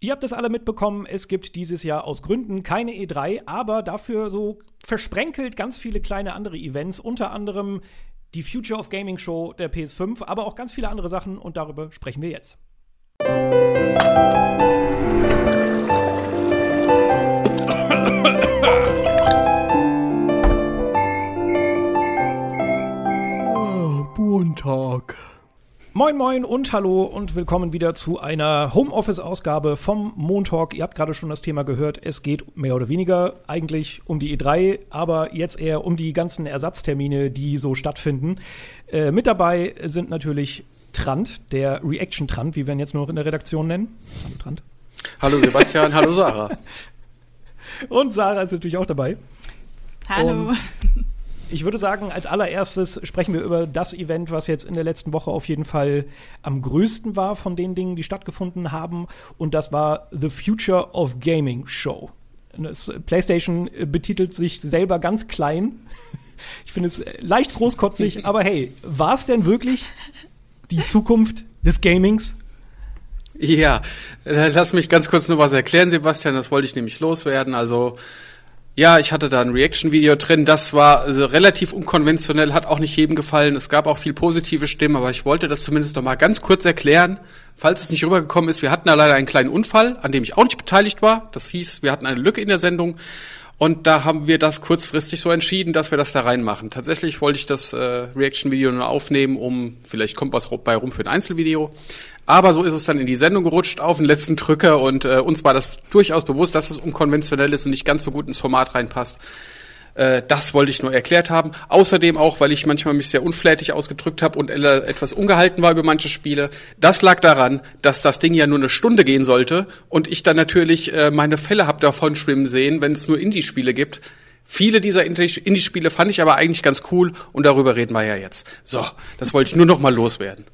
Ihr habt es alle mitbekommen, es gibt dieses Jahr aus Gründen keine E3, aber dafür so versprenkelt ganz viele kleine andere Events, unter anderem die Future of Gaming Show der PS5, aber auch ganz viele andere Sachen und darüber sprechen wir jetzt. Montag. Moin Moin und hallo und willkommen wieder zu einer Homeoffice-Ausgabe vom Montalk. Ihr habt gerade schon das Thema gehört. Es geht mehr oder weniger eigentlich um die E3, aber jetzt eher um die ganzen Ersatztermine, die so stattfinden. Äh, mit dabei sind natürlich Trant, der Reaction-Trant, wie wir ihn jetzt nur noch in der Redaktion nennen. Hallo Trant. Hallo Sebastian, hallo Sarah. Und Sarah ist natürlich auch dabei. Hallo. Und ich würde sagen, als allererstes sprechen wir über das Event, was jetzt in der letzten Woche auf jeden Fall am größten war von den Dingen, die stattgefunden haben. Und das war The Future of Gaming Show. Das PlayStation betitelt sich selber ganz klein. Ich finde es leicht großkotzig, aber hey, war es denn wirklich die Zukunft des Gamings? Ja, äh, lass mich ganz kurz nur was erklären, Sebastian. Das wollte ich nämlich loswerden. Also ja, ich hatte da ein Reaction-Video drin. Das war also relativ unkonventionell, hat auch nicht jedem gefallen. Es gab auch viel positive Stimmen, aber ich wollte das zumindest noch mal ganz kurz erklären, falls es nicht rübergekommen ist. Wir hatten da leider einen kleinen Unfall, an dem ich auch nicht beteiligt war. Das hieß, wir hatten eine Lücke in der Sendung. Und da haben wir das kurzfristig so entschieden, dass wir das da reinmachen. Tatsächlich wollte ich das äh, Reaction-Video nur aufnehmen, um vielleicht kommt was bei rum für ein Einzelvideo. Aber so ist es dann in die Sendung gerutscht auf den letzten Drücker und äh, uns war das durchaus bewusst, dass es unkonventionell ist und nicht ganz so gut ins Format reinpasst. Äh, das wollte ich nur erklärt haben. Außerdem auch, weil ich manchmal mich sehr unflätig ausgedrückt habe und etwas ungehalten war über manche Spiele. Das lag daran, dass das Ding ja nur eine Stunde gehen sollte und ich dann natürlich äh, meine Fälle hab davon schwimmen sehen, wenn es nur Indie-Spiele gibt. Viele dieser Indie-Spiele fand ich aber eigentlich ganz cool und darüber reden wir ja jetzt. So, das wollte ich nur noch mal loswerden.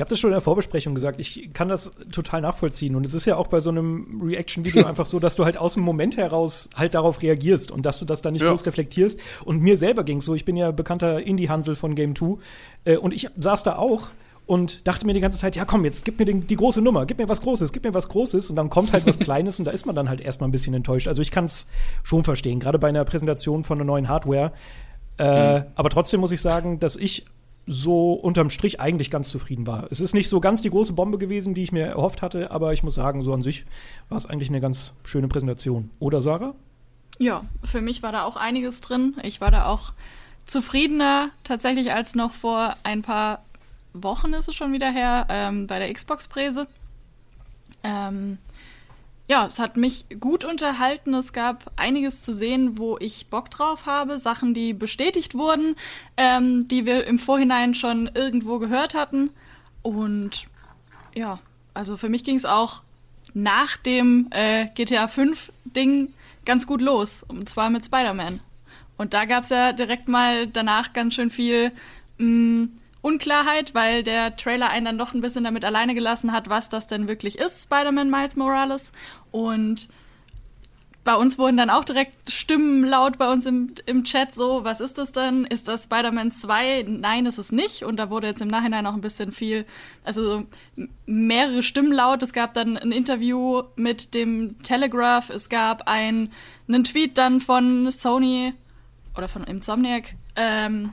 Ich habe das schon in der Vorbesprechung gesagt. Ich kann das total nachvollziehen. Und es ist ja auch bei so einem Reaction-Video einfach so, dass du halt aus dem Moment heraus halt darauf reagierst und dass du das dann nicht ja. groß reflektierst. Und mir selber ging so. Ich bin ja bekannter Indie-Hansel von Game 2. Äh, und ich saß da auch und dachte mir die ganze Zeit, ja komm, jetzt gib mir den, die große Nummer, gib mir was Großes, gib mir was Großes. Und dann kommt halt was Kleines und da ist man dann halt erstmal ein bisschen enttäuscht. Also ich kann es schon verstehen, gerade bei einer Präsentation von einer neuen Hardware. Äh, mhm. Aber trotzdem muss ich sagen, dass ich so unterm Strich eigentlich ganz zufrieden war. Es ist nicht so ganz die große Bombe gewesen, die ich mir erhofft hatte, aber ich muss sagen, so an sich war es eigentlich eine ganz schöne Präsentation. Oder Sarah? Ja, für mich war da auch einiges drin. Ich war da auch zufriedener tatsächlich als noch vor ein paar Wochen ist es schon wieder her ähm, bei der Xbox-Präse. Ähm, ja, es hat mich gut unterhalten. Es gab einiges zu sehen, wo ich Bock drauf habe. Sachen, die bestätigt wurden, ähm, die wir im Vorhinein schon irgendwo gehört hatten. Und ja, also für mich ging es auch nach dem äh, GTA 5 Ding ganz gut los. Und zwar mit Spider-Man. Und da gab es ja direkt mal danach ganz schön viel mh, mm, Unklarheit, weil der Trailer einen dann doch ein bisschen damit alleine gelassen hat, was das denn wirklich ist, Spider-Man Miles Morales. Und bei uns wurden dann auch direkt Stimmen laut bei uns im, im Chat so, was ist das denn? Ist das Spider-Man 2? Nein, ist es nicht. Und da wurde jetzt im Nachhinein auch ein bisschen viel, also mehrere Stimmen laut. Es gab dann ein Interview mit dem Telegraph. Es gab ein, einen Tweet dann von Sony oder von Insomniac, ähm,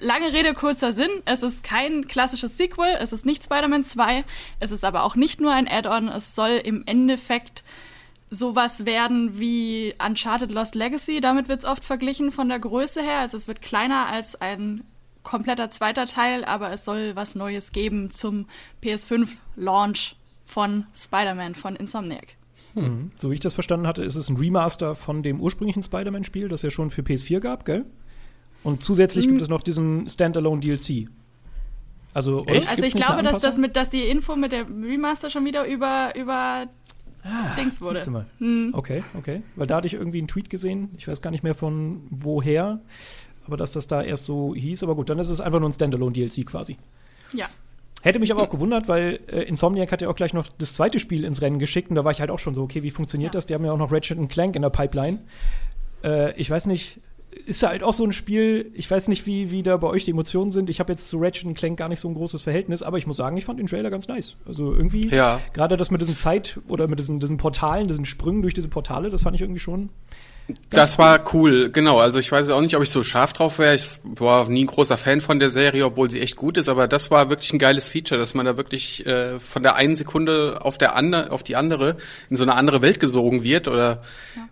Lange Rede, kurzer Sinn. Es ist kein klassisches Sequel. Es ist nicht Spider-Man 2. Es ist aber auch nicht nur ein Add-on. Es soll im Endeffekt sowas werden wie Uncharted Lost Legacy. Damit wird es oft verglichen von der Größe her. Also es wird kleiner als ein kompletter zweiter Teil, aber es soll was Neues geben zum PS5-Launch von Spider-Man von Insomniac. Hm. So wie ich das verstanden hatte, ist es ein Remaster von dem ursprünglichen Spider-Man-Spiel, das ja schon für PS4 gab, gell? Und zusätzlich mhm. gibt es noch diesen Standalone DLC. Also, also ich glaube, dass das mit, dass die Info mit der Remaster schon wieder über, über ah, Dings wurde. Mal. Mhm. Okay, okay. Weil da hatte ich irgendwie einen Tweet gesehen, ich weiß gar nicht mehr von woher, aber dass das da erst so hieß. Aber gut, dann ist es einfach nur ein Standalone-DLC quasi. Ja. Hätte mich aber auch gewundert, weil äh, Insomniac hat ja auch gleich noch das zweite Spiel ins Rennen geschickt und da war ich halt auch schon so, okay, wie funktioniert ja. das? Die haben ja auch noch Ratchet Clank in der Pipeline. Äh, ich weiß nicht, ist ja halt auch so ein Spiel, ich weiß nicht, wie, wie da bei euch die Emotionen sind. Ich habe jetzt zu Ratchet Clank gar nicht so ein großes Verhältnis, aber ich muss sagen, ich fand den Trailer ganz nice. Also irgendwie, ja. gerade das mit diesen Zeit- oder mit diesen, diesen Portalen, diesen Sprüngen durch diese Portale, das fand ich irgendwie schon das war cool, genau. Also ich weiß auch nicht, ob ich so scharf drauf wäre. Ich war nie ein großer Fan von der Serie, obwohl sie echt gut ist. Aber das war wirklich ein geiles Feature, dass man da wirklich äh, von der einen Sekunde auf der andere, auf die andere in so eine andere Welt gesogen wird. Oder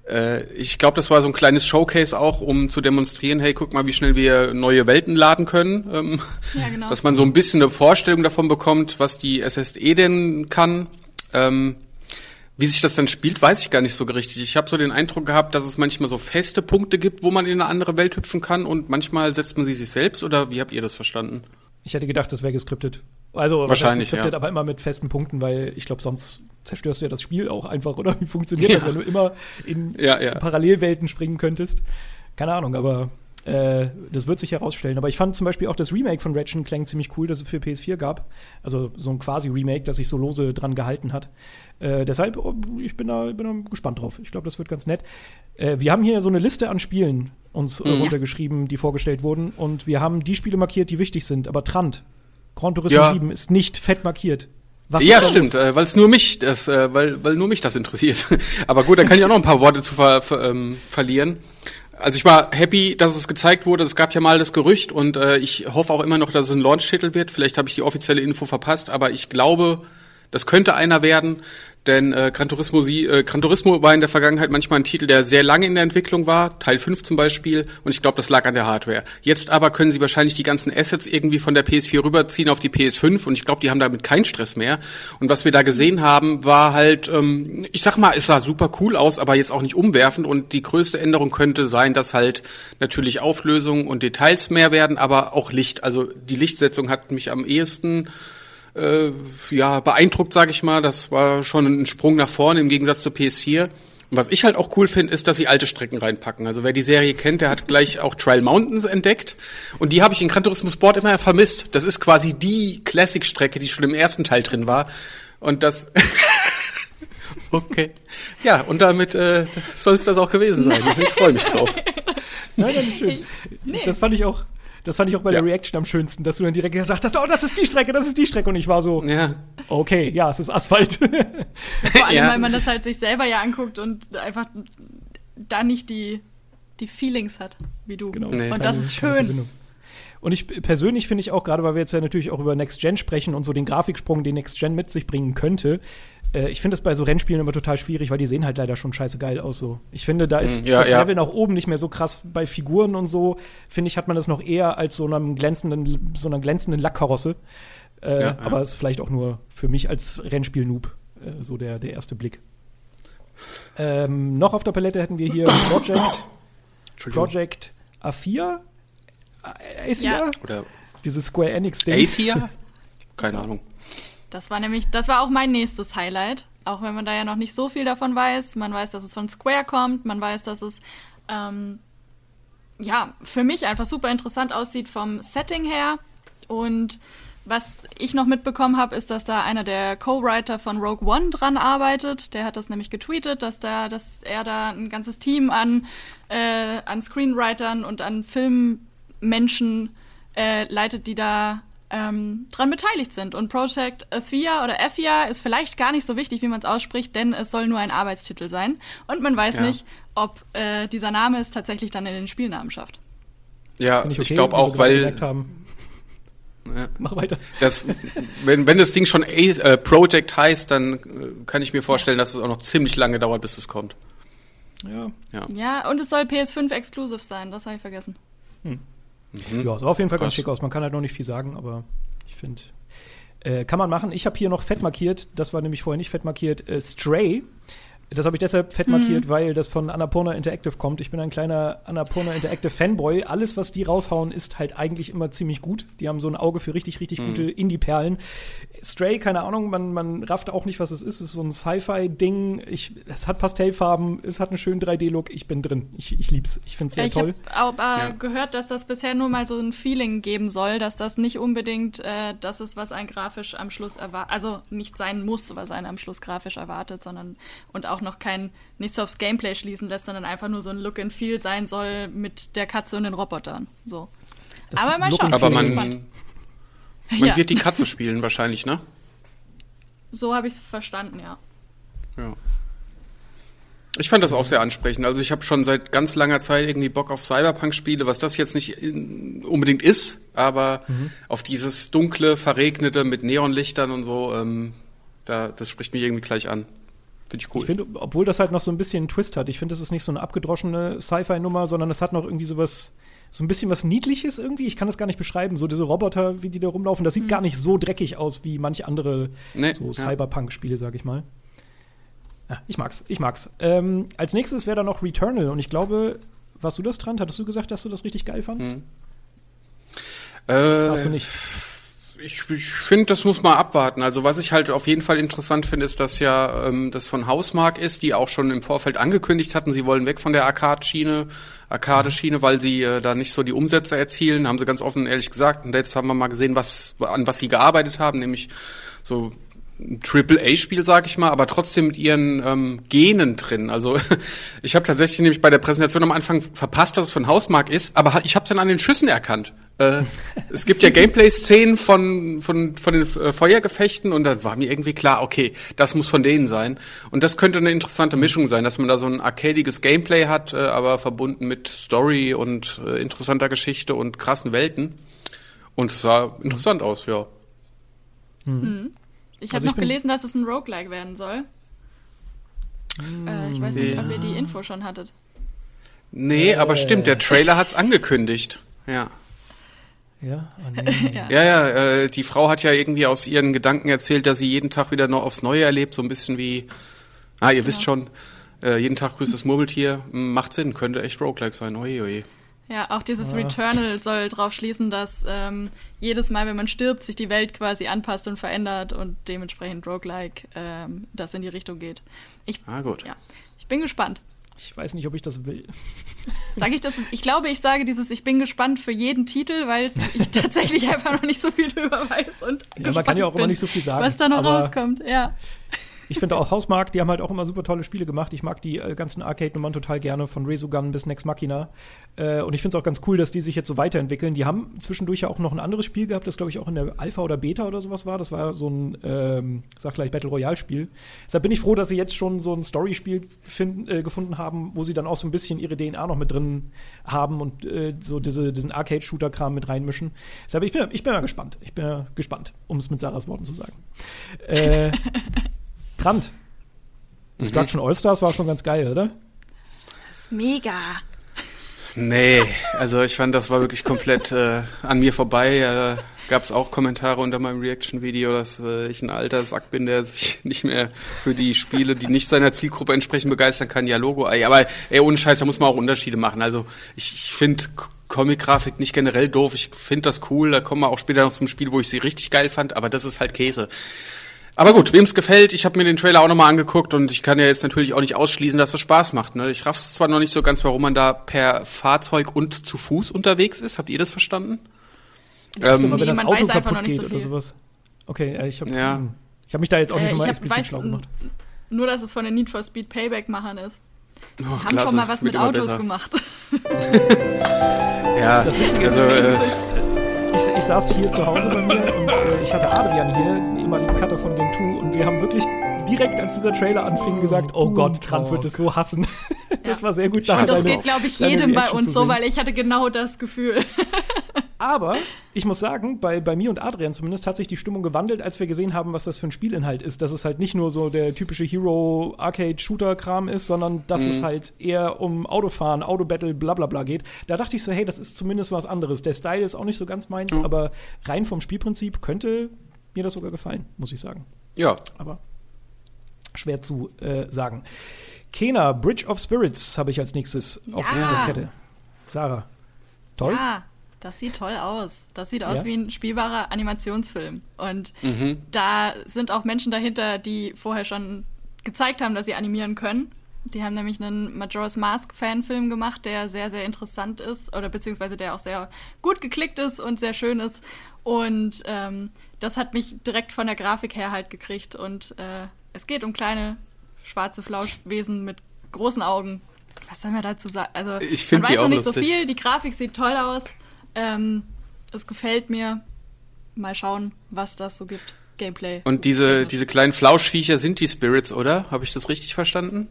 ja. äh, ich glaube, das war so ein kleines Showcase auch, um zu demonstrieren: Hey, guck mal, wie schnell wir neue Welten laden können. Ähm, ja, genau. Dass man so ein bisschen eine Vorstellung davon bekommt, was die SSE denn kann. Ähm, wie sich das dann spielt, weiß ich gar nicht so richtig. Ich habe so den Eindruck gehabt, dass es manchmal so feste Punkte gibt, wo man in eine andere Welt hüpfen kann und manchmal setzt man sie sich selbst oder wie habt ihr das verstanden? Ich hätte gedacht, das wäre geskriptet. Also wahrscheinlich geskriptet, ja. aber immer mit festen Punkten, weil ich glaube, sonst zerstörst du ja das Spiel auch einfach, oder? Wie funktioniert ja. das, wenn du immer in ja, ja. Parallelwelten springen könntest? Keine Ahnung, aber äh, das wird sich herausstellen. Aber ich fand zum Beispiel auch das Remake von Ratchet Clank ziemlich cool, das es für PS4 gab. Also so ein quasi Remake, das sich so lose dran gehalten hat. Äh, deshalb, oh, ich bin da, bin da gespannt drauf. Ich glaube, das wird ganz nett. Äh, wir haben hier so eine Liste an Spielen uns äh, mhm. runtergeschrieben, die vorgestellt wurden. Und wir haben die Spiele markiert, die wichtig sind. Aber Trant, Gran Turismo ja. 7 ist nicht fett markiert. Was ja, stimmt, äh, weil es nur mich, das, äh, weil, weil nur mich das interessiert. Aber gut, da kann ich auch noch ein paar Worte zu ver, ver, ähm, verlieren also ich war happy, dass es gezeigt wurde. Es gab ja mal das Gerücht und äh, ich hoffe auch immer noch, dass es ein Launch-Titel wird. Vielleicht habe ich die offizielle Info verpasst, aber ich glaube, das könnte einer werden. Denn äh, Gran, Turismo, sie, äh, Gran Turismo war in der Vergangenheit manchmal ein Titel, der sehr lange in der Entwicklung war, Teil 5 zum Beispiel, und ich glaube, das lag an der Hardware. Jetzt aber können sie wahrscheinlich die ganzen Assets irgendwie von der PS4 rüberziehen auf die PS5 und ich glaube, die haben damit keinen Stress mehr. Und was wir da gesehen haben, war halt, ähm, ich sag mal, es sah super cool aus, aber jetzt auch nicht umwerfend und die größte Änderung könnte sein, dass halt natürlich Auflösung und Details mehr werden, aber auch Licht. Also die Lichtsetzung hat mich am ehesten äh, ja, beeindruckt, sage ich mal. Das war schon ein Sprung nach vorne im Gegensatz zur PS4. Und was ich halt auch cool finde, ist, dass sie alte Strecken reinpacken. Also wer die Serie kennt, der hat gleich auch Trial Mountains entdeckt. Und die habe ich in Gran Turismo Sport immer vermisst. Das ist quasi die Classic-Strecke, die schon im ersten Teil drin war. Und das... okay. Ja, und damit äh, soll es das auch gewesen sein. Ich freue mich drauf. Nein, das ist schön. Nee. Das fand ich auch das fand ich auch bei ja. der Reaction am schönsten, dass du dann direkt gesagt hast, oh, das ist die Strecke, das ist die Strecke. Und ich war so, ja. okay, ja, es ist Asphalt. Vor allem, ja. weil man das halt sich selber ja anguckt und einfach da nicht die, die Feelings hat, wie du. Genau. Nee. Und das ist schön. Und ich persönlich finde ich auch, gerade weil wir jetzt ja natürlich auch über Next Gen sprechen und so den Grafiksprung, den Next Gen mit sich bringen könnte, äh, ich finde das bei so Rennspielen immer total schwierig, weil die sehen halt leider schon scheiße geil aus. So. Ich finde, da ist ja, das ja. Level nach oben nicht mehr so krass. Bei Figuren und so, finde ich, hat man das noch eher als so einem glänzenden, so einer glänzenden Lackkarosse. Äh, ja, aber ist vielleicht auch nur für mich als Rennspiel-Noob äh, so der, der erste Blick. Ähm, noch auf der Palette hätten wir hier Project, Project A4? A4? Ja. Oder Dieses Square Enix-Ding. A4? Keine Ahnung. Das war nämlich, das war auch mein nächstes Highlight. Auch wenn man da ja noch nicht so viel davon weiß. Man weiß, dass es von Square kommt. Man weiß, dass es ähm, ja für mich einfach super interessant aussieht vom Setting her. Und was ich noch mitbekommen habe, ist, dass da einer der Co-Writer von Rogue One dran arbeitet. Der hat das nämlich getweetet, dass da, dass er da ein ganzes Team an, äh, an Screenwritern und an Filmmenschen äh, leitet, die da ähm, dran beteiligt sind. Und Project Athia oder Athia ist vielleicht gar nicht so wichtig, wie man es ausspricht, denn es soll nur ein Arbeitstitel sein. Und man weiß ja. nicht, ob äh, dieser Name es tatsächlich dann in den Spielnamen schafft. Ja, ich, okay, ich glaube auch, weil. Ja. Mach weiter. Das, wenn, wenn das Ding schon A, äh, Project heißt, dann äh, kann ich mir vorstellen, dass es auch noch ziemlich lange dauert, bis es kommt. Ja. Ja, ja und es soll PS5 exclusive sein, das habe ich vergessen. Hm. Mhm. Ja, sah auf jeden Fall Krass. ganz schick aus. Man kann halt noch nicht viel sagen, aber ich finde, äh, kann man machen. Ich habe hier noch fett markiert, das war nämlich vorher nicht fett markiert, äh, Stray. Das habe ich deshalb fett markiert, mhm. weil das von Annapurna Interactive kommt. Ich bin ein kleiner Annapurna Interactive Fanboy. Alles, was die raushauen, ist halt eigentlich immer ziemlich gut. Die haben so ein Auge für richtig, richtig mhm. gute Indie-Perlen. Stray, keine Ahnung, man, man rafft auch nicht, was es ist. Es ist so ein Sci-Fi-Ding. Es hat Pastellfarben, es hat einen schönen 3D-Look. Ich bin drin. Ich, ich lieb's. Ich finde es sehr ja, ich toll. Ich habe äh, ja. gehört, dass das bisher nur mal so ein Feeling geben soll, dass das nicht unbedingt äh, das ist, was ein grafisch am Schluss erwartet. Also nicht sein muss, was einen am Schluss grafisch erwartet, sondern und auch auch noch kein nichts aufs Gameplay schließen lässt, sondern einfach nur so ein Look and Feel sein soll mit der Katze und den Robotern. So. Das aber mal schauen. Aber man, man ja. wird die Katze spielen wahrscheinlich, ne? So habe ich es verstanden, ja. Ja. Ich fand das auch sehr ansprechend. Also ich habe schon seit ganz langer Zeit irgendwie Bock auf Cyberpunk-Spiele, was das jetzt nicht unbedingt ist, aber mhm. auf dieses dunkle, verregnete mit Neonlichtern und so, ähm, da, das spricht mich irgendwie gleich an. Finde ich cool. Ich finde, obwohl das halt noch so ein bisschen einen Twist hat. Ich finde, das ist nicht so eine abgedroschene Sci-Fi-Nummer, sondern es hat noch irgendwie sowas, so ein bisschen was Niedliches irgendwie. Ich kann das gar nicht beschreiben. So diese Roboter, wie die da rumlaufen, das sieht mhm. gar nicht so dreckig aus wie manche andere nee, so Cyberpunk-Spiele, sag ich mal. Ja, ich mag's, ich mag's. Ähm, als nächstes wäre da noch Returnal und ich glaube, warst du das dran? Hattest du gesagt, dass du das richtig geil fandst? Hm. Äh, Warst du nicht? Ich, ich finde, das muss man abwarten. Also was ich halt auf jeden Fall interessant finde, ist, dass ja ähm, das von Hausmark ist, die auch schon im Vorfeld angekündigt hatten, sie wollen weg von der Arcade-Schiene, Arcade-Schiene, weil sie äh, da nicht so die Umsätze erzielen, haben sie ganz offen ehrlich gesagt. Und jetzt haben wir mal gesehen, was an was sie gearbeitet haben, nämlich so Triple-A-Spiel, sag ich mal, aber trotzdem mit ihren ähm, Genen drin. Also ich habe tatsächlich nämlich bei der Präsentation am Anfang verpasst, dass es von Hausmark ist, aber ich habe dann an den Schüssen erkannt. Äh, es gibt ja Gameplay-Szenen von, von, von den äh, Feuergefechten und da war mir irgendwie klar, okay, das muss von denen sein. Und das könnte eine interessante Mischung sein, dass man da so ein arcadiges Gameplay hat, äh, aber verbunden mit Story und äh, interessanter Geschichte und krassen Welten. Und es sah interessant aus, ja. Mhm. Ich habe also noch gelesen, dass es ein Roguelike werden soll. Mm, äh, ich weiß nicht, ja. ob ihr die Info schon hattet. Nee, äh. aber stimmt, der Trailer hat's angekündigt. Ja. Ja, oh nee. ja, ja, ja äh, die Frau hat ja irgendwie aus ihren Gedanken erzählt, dass sie jeden Tag wieder noch aufs Neue erlebt, so ein bisschen wie, ah, ihr ja. wisst schon, äh, jeden Tag grüßt das Murmeltier, macht Sinn, könnte echt Roguelike sein, oje, oje. Ja, auch dieses ja. Returnal soll darauf schließen, dass ähm, jedes Mal, wenn man stirbt, sich die Welt quasi anpasst und verändert und dementsprechend roguelike ähm, das in die Richtung geht. Ich, ah, gut. Ja, ich bin gespannt. Ich weiß nicht, ob ich das will. Sage ich das? Ich glaube, ich sage dieses, ich bin gespannt für jeden Titel, weil ich tatsächlich einfach noch nicht so viel drüber weiß und ja, man kann ja auch bin, immer nicht so viel sagen. Was da noch rauskommt, ja. Ich finde auch Hausmark, die haben halt auch immer super tolle Spiele gemacht. Ich mag die äh, ganzen Arcade-Nummern total gerne, von Resogun bis Next Machina. Äh, und ich finde es auch ganz cool, dass die sich jetzt so weiterentwickeln. Die haben zwischendurch ja auch noch ein anderes Spiel gehabt, das glaube ich auch in der Alpha oder Beta oder sowas war. Das war so ein, ähm, sag gleich, Battle Royale-Spiel. Deshalb bin ich froh, dass sie jetzt schon so ein Story-Spiel äh, gefunden haben, wo sie dann auch so ein bisschen ihre DNA noch mit drin haben und äh, so diese, diesen Arcade-Shooter-Kram mit reinmischen. Deshalb ich bin ich bin mal gespannt. Ich bin gespannt, um es mit Sarahs Worten zu sagen. Äh, Trant. Destruction mhm. All-Stars war schon ganz geil, oder? Das ist mega. Nee, also ich fand, das war wirklich komplett äh, an mir vorbei. Äh, Gab es auch Kommentare unter meinem Reaction-Video, dass äh, ich ein alter Sack bin, der sich nicht mehr für die Spiele, die nicht seiner Zielgruppe entsprechend begeistern kann. Ja, Logo. Aber ey, ohne Scheiß, da muss man auch Unterschiede machen. Also ich, ich finde Comic-Grafik nicht generell doof. Ich finde das cool. Da kommen wir auch später noch zum Spiel, wo ich sie richtig geil fand. Aber das ist halt Käse. Aber gut, wem es gefällt, ich habe mir den Trailer auch nochmal angeguckt und ich kann ja jetzt natürlich auch nicht ausschließen, dass es Spaß macht. Ne? Ich raff's zwar noch nicht so ganz, warum man da per Fahrzeug und zu Fuß unterwegs ist. Habt ihr das verstanden? Ich ähm, nee, wenn das Auto kaputt geht so oder sowas. Okay, äh, ich habe ja. Hm, ich hab mich da jetzt auch nicht äh, nochmal explizit schlau gemacht. Nur, dass es von den Need for Speed Payback-Machern ist. Die oh, haben klasse. schon mal was mit Autos besser. gemacht. ja, das Witzige also, ist, ich, ich, saß hier zu Hause bei mir und äh, ich hatte Adrian hier, den ehemaligen Cutter von 2, und wir haben wirklich direkt, als dieser Trailer anfing, gesagt, oh Gott, Trump wird es so hassen. das ja. war sehr gut. Ja, das geht, glaube ich, jedem bei uns so, weil ich hatte genau das Gefühl. Aber ich muss sagen, bei, bei mir und Adrian zumindest hat sich die Stimmung gewandelt, als wir gesehen haben, was das für ein Spielinhalt ist. Dass es halt nicht nur so der typische Hero-Arcade-Shooter-Kram ist, sondern dass mhm. es halt eher um Autofahren, Autobattle, bla bla bla geht. Da dachte ich so, hey, das ist zumindest was anderes. Der Style ist auch nicht so ganz meins, mhm. aber rein vom Spielprinzip könnte mir das sogar gefallen, muss ich sagen. Ja. Aber schwer zu äh, sagen. Kena, Bridge of Spirits habe ich als nächstes ja. auf der Kette. Sarah. Toll? Ja. Das sieht toll aus. Das sieht aus ja? wie ein spielbarer Animationsfilm. Und mhm. da sind auch Menschen dahinter, die vorher schon gezeigt haben, dass sie animieren können. Die haben nämlich einen Majora's Mask Fanfilm gemacht, der sehr, sehr interessant ist oder beziehungsweise der auch sehr gut geklickt ist und sehr schön ist. Und ähm, das hat mich direkt von der Grafik her halt gekriegt. Und äh, es geht um kleine schwarze Flauschwesen mit großen Augen. Was soll man dazu sagen? Also, ich die auch noch nicht lustig. so viel. Die Grafik sieht toll aus. Ähm, es gefällt mir. Mal schauen, was das so gibt. Gameplay. Und diese, diese kleinen Flauschviecher sind die Spirits, oder? Habe ich das richtig verstanden?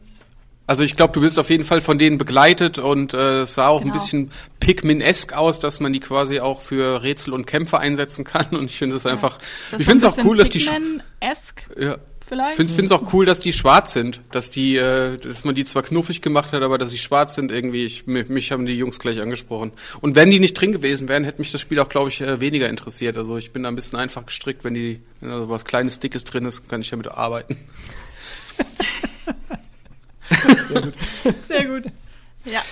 Also ich glaube, du bist auf jeden Fall von denen begleitet und äh, es sah auch Genau. ein bisschen Pikmin-esk aus, dass man die quasi auch für Rätsel und Kämpfe einsetzen kann. Und ich finde es einfach, Ist das ich finde es auch cool, dass die, Pikmin-esque ja, vielleicht? ich finde es auch cool, dass die schwarz sind, dass die, äh, dass man die zwar knuffig gemacht hat, aber dass sie schwarz sind irgendwie. Ich, mich, mich haben die Jungs gleich angesprochen. Und wenn die nicht drin gewesen wären, hätte mich das Spiel auch, glaube ich, äh, weniger interessiert. Also ich bin da ein bisschen einfach gestrickt, wenn die, wenn da so was kleines, dickes drin ist, kann ich damit arbeiten. Sehr gut. Ja,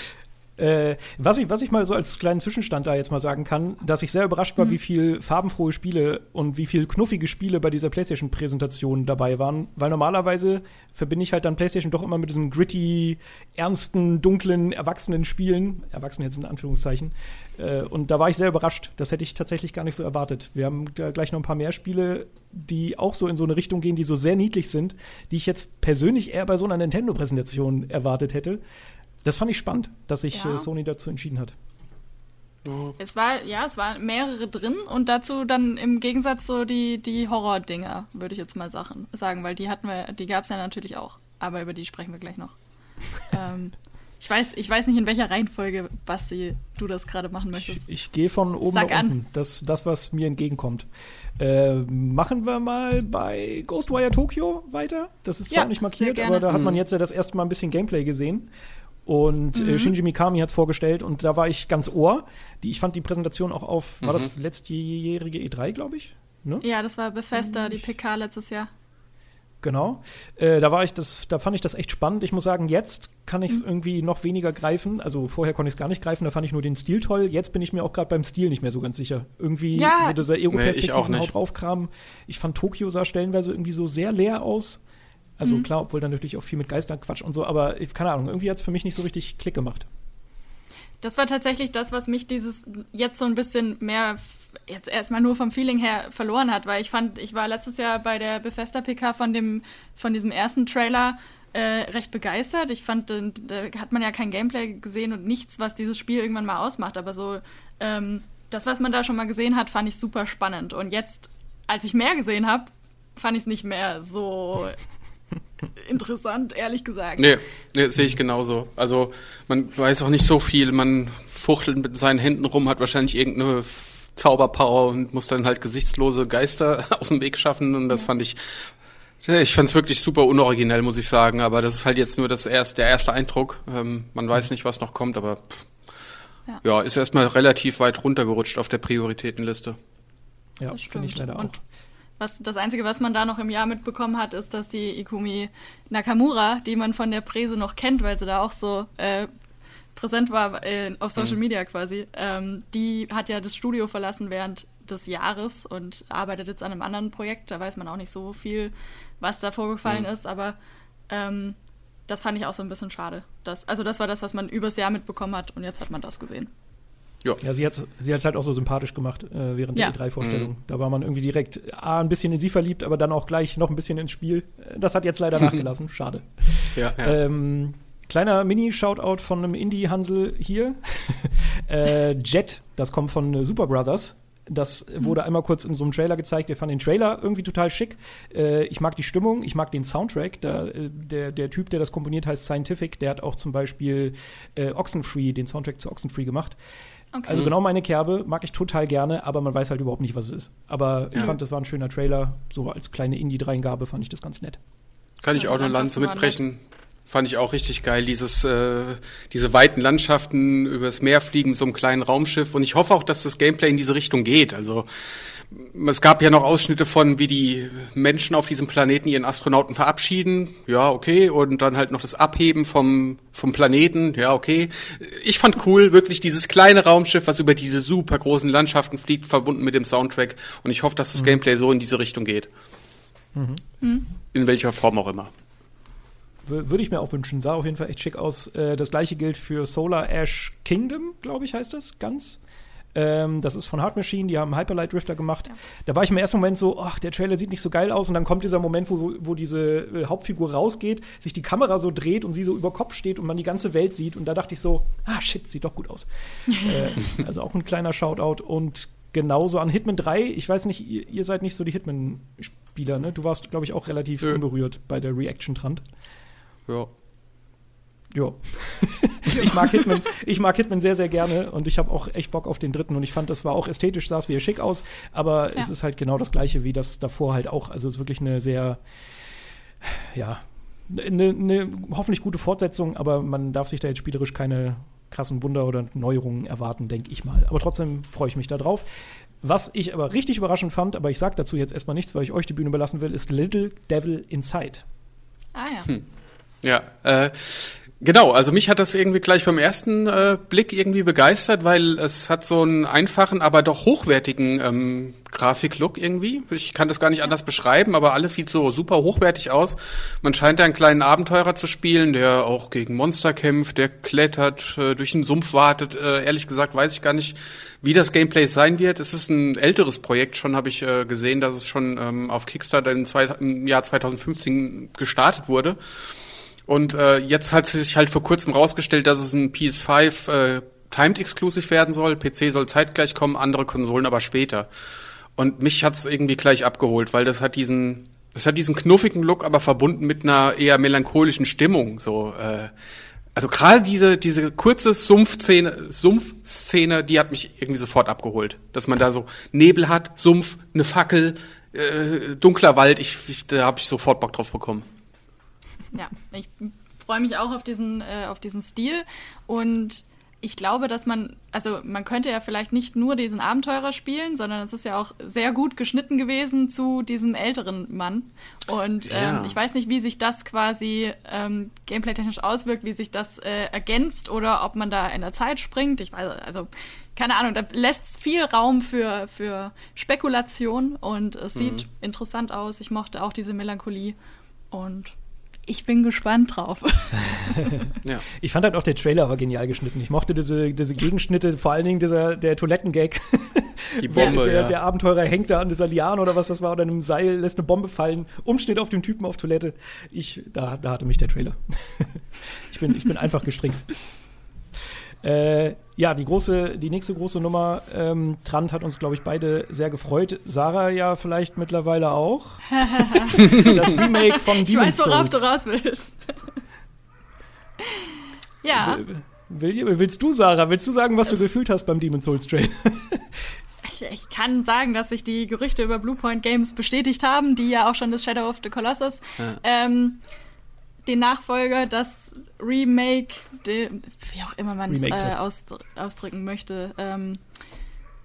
Äh, was, ich, was ich mal so als kleinen Zwischenstand da jetzt mal sagen kann, dass ich sehr überrascht war, wie viel farbenfrohe Spiele und wie viel knuffige Spiele bei dieser PlayStation-Präsentation dabei waren. Weil normalerweise verbinde ich halt dann PlayStation doch immer mit diesem gritty, ernsten, dunklen, erwachsenen Spielen. Erwachsen jetzt in Anführungszeichen. Äh, und da war ich sehr überrascht. Das hätte ich tatsächlich gar nicht so erwartet. Wir haben da gleich noch ein paar mehr Spiele, die auch so in so eine Richtung gehen, die so sehr niedlich sind, die ich jetzt persönlich eher bei so einer Nintendo-Präsentation erwartet hätte. Das fand ich spannend, dass sich Ja. äh, Sony dazu entschieden hat. es war, ja, es waren mehrere drin und dazu dann im Gegensatz so die, die Horror-Dinger, würde ich jetzt mal sagen, sagen, weil die hatten wir, die gab es ja natürlich auch. Aber über die sprechen wir gleich noch. ähm, ich weiß, ich weiß nicht, in welcher Reihenfolge, Basti, du das gerade machen Ich, möchtest. ich gehe von oben Sag nach an. unten. Das, das, was mir entgegenkommt. Äh, machen wir mal bei Ghostwire Tokyo weiter. Das ist zwar Ja, nicht markiert, aber da hat man Mhm. jetzt ja das erste Mal ein bisschen Gameplay gesehen. Und Mhm. äh, Shinji Mikami hat es vorgestellt und da war ich ganz ohr. Die, ich fand die Präsentation auch auf, war Mhm. das letztjährige E3, glaube ich? Ne? Ja, das war Bethesda, die PK letztes Jahr. Genau. Äh, da war ich das, da fand ich das echt spannend. Ich muss sagen, jetzt kann ich es Mhm. irgendwie noch weniger greifen. Also vorher konnte ich es gar nicht greifen, da fand ich nur den Stil toll. Jetzt bin ich mir auch gerade beim Stil nicht mehr so ganz sicher. Irgendwie Ja. so dieser Nee, Ego-Perspektiven nicht. haut draufkram. Ich fand Tokio sah stellenweise irgendwie so sehr leer aus. Also Mhm. klar, obwohl dann natürlich auch viel mit Geistern Quatsch und so, aber ich- keine Ahnung, irgendwie hat es für mich nicht so richtig Klick gemacht. Das war tatsächlich das, was mich dieses jetzt so ein bisschen mehr jetzt erstmal nur vom Feeling her verloren hat, weil ich fand, ich war letztes Jahr bei der Bethesda PK von dem von diesem ersten Trailer äh, recht begeistert. Ich fand, äh, da hat man ja kein Gameplay gesehen und nichts, was dieses Spiel irgendwann mal ausmacht, aber so ähm, das, was man da schon mal gesehen hat, fand ich super spannend. Und jetzt, als ich mehr gesehen habe, fand ich es nicht mehr so interessant, ehrlich gesagt. Nee, nee sehe ich genauso. Also man weiß auch nicht so viel, man fuchtelt mit seinen Händen rum, hat wahrscheinlich irgendeine Zauberpower und muss dann halt gesichtslose Geister aus dem Weg schaffen und das fand ich ja, ich fand es wirklich super unoriginell, muss ich sagen, aber das ist halt jetzt nur das erste, der erste Eindruck. Ähm, man weiß nicht, was noch kommt, aber pff, Ja. ja. ist erstmal relativ weit runtergerutscht auf der Prioritätenliste. Ja, Das finde ich leider auch. Und was, das Einzige, was man da noch im Jahr mitbekommen hat, ist, dass die Ikumi Nakamura, die man von der Präse noch kennt, weil sie da auch so äh, präsent war äh, auf Social Mhm. Media quasi, ähm, die hat ja das Studio verlassen während des Jahres und arbeitet jetzt an einem anderen Projekt. Da weiß man auch nicht so viel, was da vorgefallen Mhm. ist, aber ähm, das fand ich auch so ein bisschen schade. Das, also das war das, was man übers Jahr mitbekommen hat und jetzt hat man das gesehen. Ja, sie hat es sie hat's halt auch so sympathisch gemacht äh, während Ja. der E3-Vorstellung. Mhm. Da war man irgendwie direkt A, ein bisschen in sie verliebt, aber dann auch gleich noch ein bisschen ins Spiel. Das hat jetzt leider nachgelassen. Schade. Ja, ja. Ähm, kleiner Mini-Shoutout von einem Indie-Hansel hier. äh, Jet, das kommt von äh, Super Brothers. Das wurde einmal kurz in so einem Trailer gezeigt. Wir fanden den Trailer irgendwie total schick. Äh, ich mag die Stimmung, ich mag den Soundtrack. Da, äh, der, der Typ, der das komponiert, heißt Scientific. Der hat auch zum Beispiel äh, Oxenfree, den Soundtrack zu Oxenfree gemacht. Okay. Also genau meine Kerbe, mag ich total gerne, aber man weiß halt überhaupt nicht, was es ist. Aber ich Ja. fand, das war ein schöner Trailer. So als kleine Indie-Dreingabe fand ich das ganz nett. Kann ich auch eine Lanze mitbrechen. Fand ich auch richtig geil, dieses, äh, diese weiten Landschaften übers Meer fliegen mit so einem kleinen Raumschiff. Und ich hoffe auch, dass das Gameplay in diese Richtung geht. Also es gab ja noch Ausschnitte von, wie die Menschen auf diesem Planeten ihren Astronauten verabschieden. Ja, okay. Und dann halt noch das Abheben vom, vom Planeten. Ja, okay. Ich fand cool, wirklich dieses kleine Raumschiff, was über diese super großen Landschaften fliegt, verbunden mit dem Soundtrack. Und ich hoffe, dass das Gameplay so in diese Richtung geht. In welcher Form auch immer. Würde ich mir auch wünschen. Sah auf jeden Fall echt schick aus. Äh, das gleiche gilt für Solar Ash Kingdom, glaube ich, heißt das ganz. Ähm, das ist von Hard Machine, die haben Hyperlight Drifter gemacht. Ja. Da war ich im ersten Moment so, ach, der Trailer sieht nicht so geil aus. Und dann kommt dieser Moment, wo, wo diese äh, Hauptfigur rausgeht, sich die Kamera so dreht und sie so über Kopf steht und man die ganze Welt sieht. Und da dachte ich so, ah, shit, sieht doch gut aus. äh, also auch ein kleiner Shoutout. Und genauso an Hitman 3. Ich weiß nicht, ihr, ihr seid nicht so die Hitman-Spieler, ne? Du warst, glaube ich, auch relativ ja. unberührt bei der Reaction-Trend. Ja. Ja. ich, mag Hitman, ich mag Hitman sehr, sehr gerne und ich habe auch echt Bock auf den dritten und ich fand, das war auch ästhetisch, sah es wieder schick aus, aber ja. es ist halt genau das gleiche wie das davor halt auch. Also es ist wirklich eine sehr, ja, eine, eine hoffentlich gute Fortsetzung, aber man darf sich da jetzt spielerisch keine krassen Wunder oder Neuerungen erwarten, denke ich mal. Aber trotzdem freue ich mich da drauf. Was ich aber richtig überraschend fand, aber ich sage dazu jetzt erstmal nichts, weil ich euch die Bühne belassen will, ist Little Devil Inside. Ah ja. Hm. Ja, äh, Genau, also mich hat das irgendwie gleich beim ersten äh, Blick irgendwie begeistert, weil es hat so einen einfachen, aber doch hochwertigen ähm, Grafiklook irgendwie. Ich kann das gar nicht anders beschreiben, aber alles sieht so super hochwertig aus. Man scheint da einen kleinen Abenteurer zu spielen, der auch gegen Monster kämpft, der klettert, äh, durch den Sumpf wartet. Äh, ehrlich gesagt weiß ich gar nicht, wie das Gameplay sein wird. Es ist ein älteres Projekt schon, habe ich äh, gesehen, dass es schon ähm, auf Kickstarter im, zwei, im Jahr 2015 gestartet wurde. Und äh, jetzt hat sich halt vor kurzem rausgestellt, dass es ein PS5 äh, Timed Exclusive werden soll. PC soll zeitgleich kommen, andere Konsolen aber später. Und mich hat's irgendwie gleich abgeholt, weil das hat diesen, das hat diesen knuffigen Look, aber verbunden mit einer eher melancholischen Stimmung. So, äh, also gerade diese diese kurze Sumpfszene, Sumpfszene, die hat mich irgendwie sofort abgeholt, dass man da so Nebel hat, Sumpf, eine Fackel, äh, dunkler Wald. Ich, ich da habe ich sofort Bock drauf bekommen. Ja, ich freue mich auch auf diesen, äh, auf diesen Stil und ich glaube, dass man, also man könnte ja vielleicht nicht nur diesen Abenteurer spielen, sondern es ist ja auch sehr gut geschnitten gewesen zu diesem älteren Mann. Und ähm, ja. ich weiß nicht, wie sich das quasi ähm, gameplay-technisch auswirkt, wie sich das äh, ergänzt oder ob man da in der Zeit springt. Ich weiß, also keine Ahnung, da lässt viel Raum für, für Spekulation und es mhm. sieht interessant aus. Ich mochte auch diese Melancholie und ich bin gespannt drauf. ja. Ich fand halt auch der Trailer war genial geschnitten. Ich mochte diese, diese Gegenschnitte, vor allen Dingen dieser, der Toilettengag. Die Bombe, der, der, ja. der Abenteurer hängt da an dieser Liane oder was das war oder einem Seil, lässt eine Bombe fallen, Umschnitt auf den Typen auf Toilette. Ich, da, da hatte mich der Trailer. ich, bin, ich bin einfach gestringt. Äh, ja, die große, die nächste große Nummer, ähm, Trant hat uns, glaube ich, beide sehr gefreut. Sarah ja vielleicht mittlerweile auch. das Remake von Demon's Ich weiß, worauf du raus willst. ja. Will, willst du, Sarah, willst du sagen, was du gefühlt hast beim Demon's Souls Trail? ich kann sagen, dass sich die Gerüchte über Bluepoint Games bestätigt haben, die ja auch schon das Shadow of the Colossus ja. ähm, den Nachfolger, das Remake, de, wie auch immer man es äh, aus, ausdrücken möchte, ähm,